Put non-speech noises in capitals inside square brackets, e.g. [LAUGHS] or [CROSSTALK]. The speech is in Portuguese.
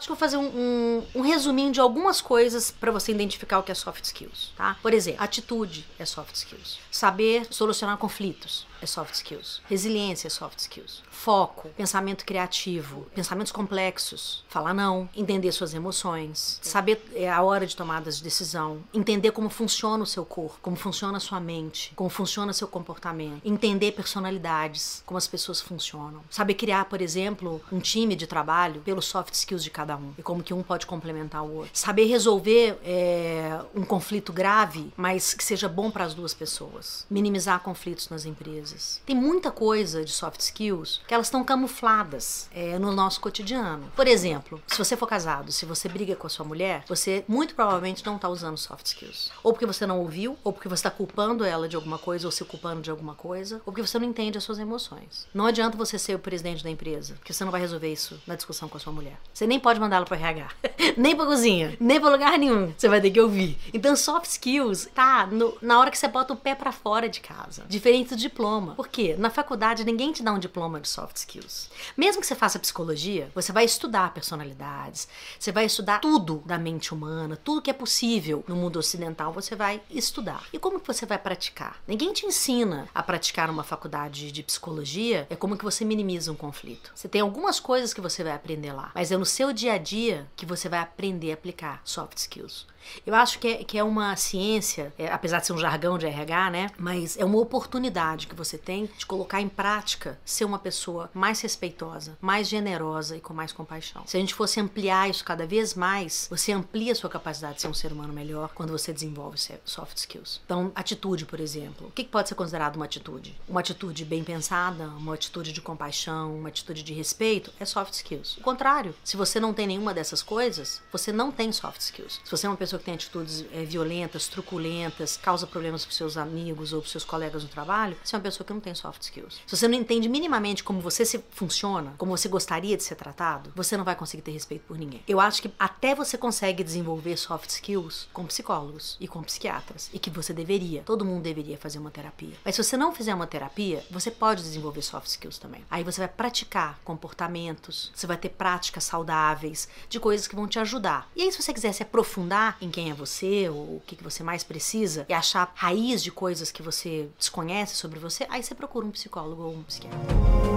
Acho que vou fazer um, um, um resuminho de algumas coisas para você identificar o que é soft skills, tá? Por exemplo, atitude é soft skills. Saber solucionar conflitos é soft skills. Resiliência é soft skills. Foco, pensamento criativo, pensamentos complexos, falar não, entender suas emoções, saber é, a hora de tomadas de decisão, entender como funciona o seu corpo, como funciona a sua mente, como funciona seu comportamento, entender personalidades, como as pessoas funcionam, saber criar, por exemplo, um time de trabalho pelos soft skills de cada um e como que um pode complementar o outro, saber resolver é, um conflito grave, mas que seja bom para as duas pessoas, minimizar conflitos nas empresas. Tem muita coisa de soft skills que elas estão camufladas é, no nosso cotidiano. Por exemplo, se você for casado, se você briga com a sua mulher, você muito provavelmente não está usando soft skills. Ou porque você não ouviu, ou porque você está culpando ela de alguma coisa, ou se culpando de alguma coisa, ou porque você não entende as suas emoções. Não adianta você ser o presidente da empresa, porque você não vai resolver isso na discussão com a sua mulher. Você nem pode mandá-la para RH, [LAUGHS] nem para cozinha, nem para lugar nenhum. Você vai ter que ouvir. Então, soft skills tá no, na hora que você bota o pé para fora de casa. Diferente do diploma. Por quê? Na faculdade ninguém te dá um diploma de soft skills. Mesmo que você faça psicologia, você vai estudar personalidades, você vai estudar tudo da mente humana, tudo que é possível no mundo ocidental, você vai estudar. E como que você vai praticar? Ninguém te ensina a praticar numa faculdade de psicologia, é como que você minimiza um conflito. Você tem algumas coisas que você vai aprender lá, mas é no seu dia a dia que você vai aprender a aplicar soft skills. Eu acho que é, que é uma ciência, é, apesar de ser um jargão de RH, né? Mas é uma oportunidade que você tem de colocar em prática ser uma pessoa mais respeitosa, mais generosa e com mais compaixão. Se a gente fosse ampliar isso cada vez mais, você amplia a sua capacidade de ser um ser humano melhor quando você desenvolve soft skills. Então, atitude, por exemplo. O que pode ser considerado uma atitude? Uma atitude bem pensada, uma atitude de compaixão, uma atitude de respeito é soft skills. O contrário, se você não tem nenhuma dessas coisas, você não tem soft skills. Se você é uma pessoa que tem atitudes é, violentas, truculentas, causa problemas para seus amigos ou para seus colegas no trabalho, você é uma pessoa que não tem soft skills. Se você não entende minimamente como você se funciona, como você gostaria de ser tratado, você não vai conseguir ter respeito por ninguém. Eu acho que até você consegue desenvolver soft skills com psicólogos e com psiquiatras e que você deveria, todo mundo deveria fazer uma terapia. Mas se você não fizer uma terapia, você pode desenvolver soft skills também. Aí você vai praticar comportamentos, você vai ter práticas saudáveis de coisas que vão te ajudar. E aí se você quiser se aprofundar em quem é você, ou o que, você mais precisa, e achar raiz de coisas que você desconhece sobre você, aí você procura um psicólogo ou um psiquiatra.